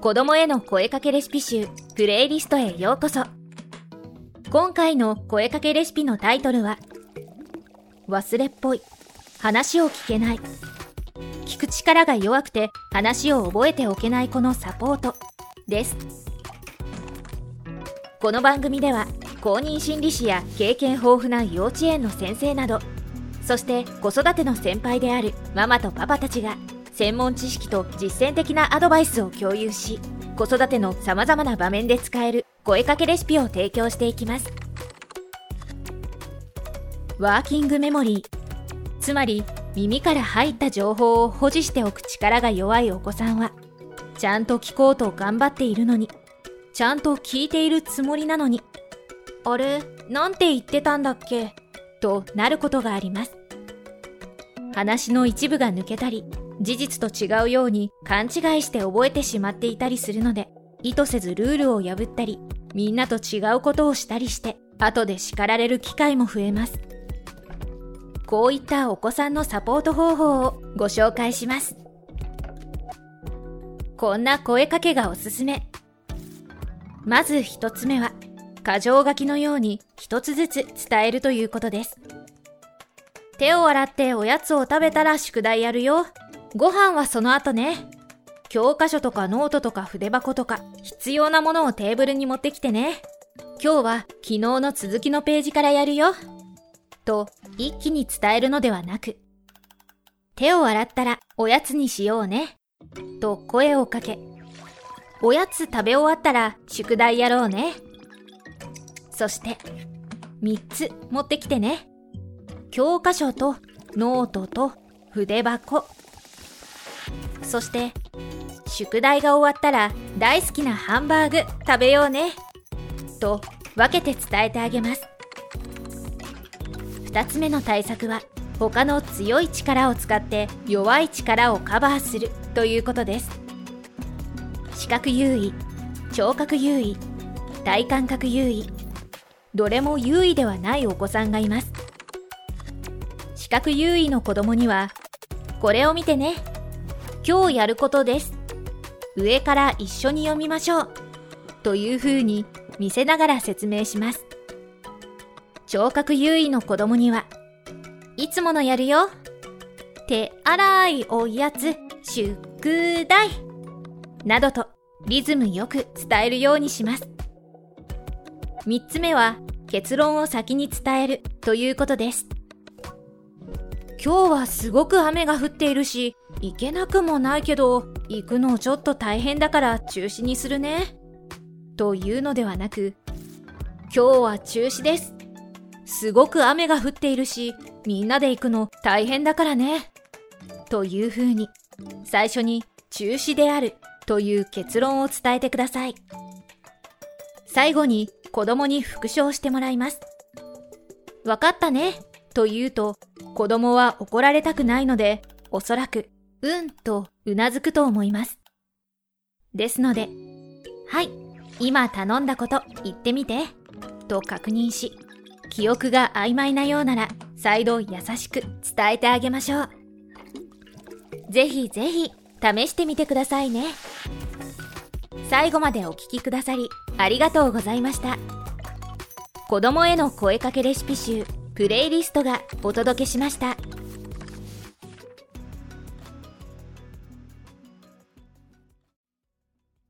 子供への声かけレシピ集プレイリストへようこそ。今回の声かけレシピのタイトルは忘れっぽい。話を聞けない。聞く力が弱くて話を覚えておけない子のサポート。です。この番組では公認心理師や経験豊富な幼稚園の先生などそして子育ての先輩であるママとパパたちが専門知識と実践的なアドバイスを共有し子育てのさまざまな場面で使える声かけレシピを提供していきます。ワーキングメモリー。つまり耳から入った情報を保持しておく力が弱いお子さんはちゃんと聞こうと頑張っているのにちゃんと聞いているつもりなのにあれ？なんて言ってたんだっけ？となることがあります。話の一部が抜けたり事実と違うように勘違いして覚えてしまっていたりするので意図せずルールを破ったりみんなと違うことをしたりして後で叱られる機会も増えます。こういったお子さんのサポート方法をご紹介します。こんな声かけがおすすめ。まず一つ目は箇条書きのように一つずつ伝えるということです手を洗っておやつを食べたら宿題やるよご飯はその後ね。教科書とかノートとか筆箱とか必要なものをテーブルに持ってきてね。今日は昨日の続きのページからやるよ。と一気に伝えるのではなく、手を洗ったらおやつにしようね。と声をかけ、おやつ食べ終わったら宿題やろうね。そして、3つ持ってきてね。教科書とノートと筆箱。そして宿題が終わったら大好きなハンバーグ食べようね。と分けて伝えてあげます。2つ目の対策は他の強い力を使って弱い力をカバーするということです。視覚優位聴覚優位体感覚優位どれも優位ではないお子さんがいます視覚優位の子供にはこれを見てね今日やることです。上から一緒に読みましょう。というふうに見せながら説明します。聴覚優位の子供には、いつものやるよ。手洗いおやつ、宿題。などとリズムよく伝えるようにします。三つ目は結論を先に伝えるということです。今日はすごく雨が降っているし、行けなくもないけど、行くのちょっと大変だから中止にするね。というのではなく、今日は中止です。すごく雨が降っているし、みんなで行くの大変だからね。というふうに、最初に中止であるという結論を伝えてください。最後に子供に復唱してもらいます。わかったね。と言うと、子供は怒られたくないので、おそらく、うんとうなずくと思います。ですので、はい、今頼んだこと言ってみて、と確認し、記憶が曖昧なようなら、再度優しく伝えてあげましょう。ぜひぜひ試してみてくださいね。最後までお聴きくださりありがとうございました。子供への声かけレシピ集プレイリストがお届けしました。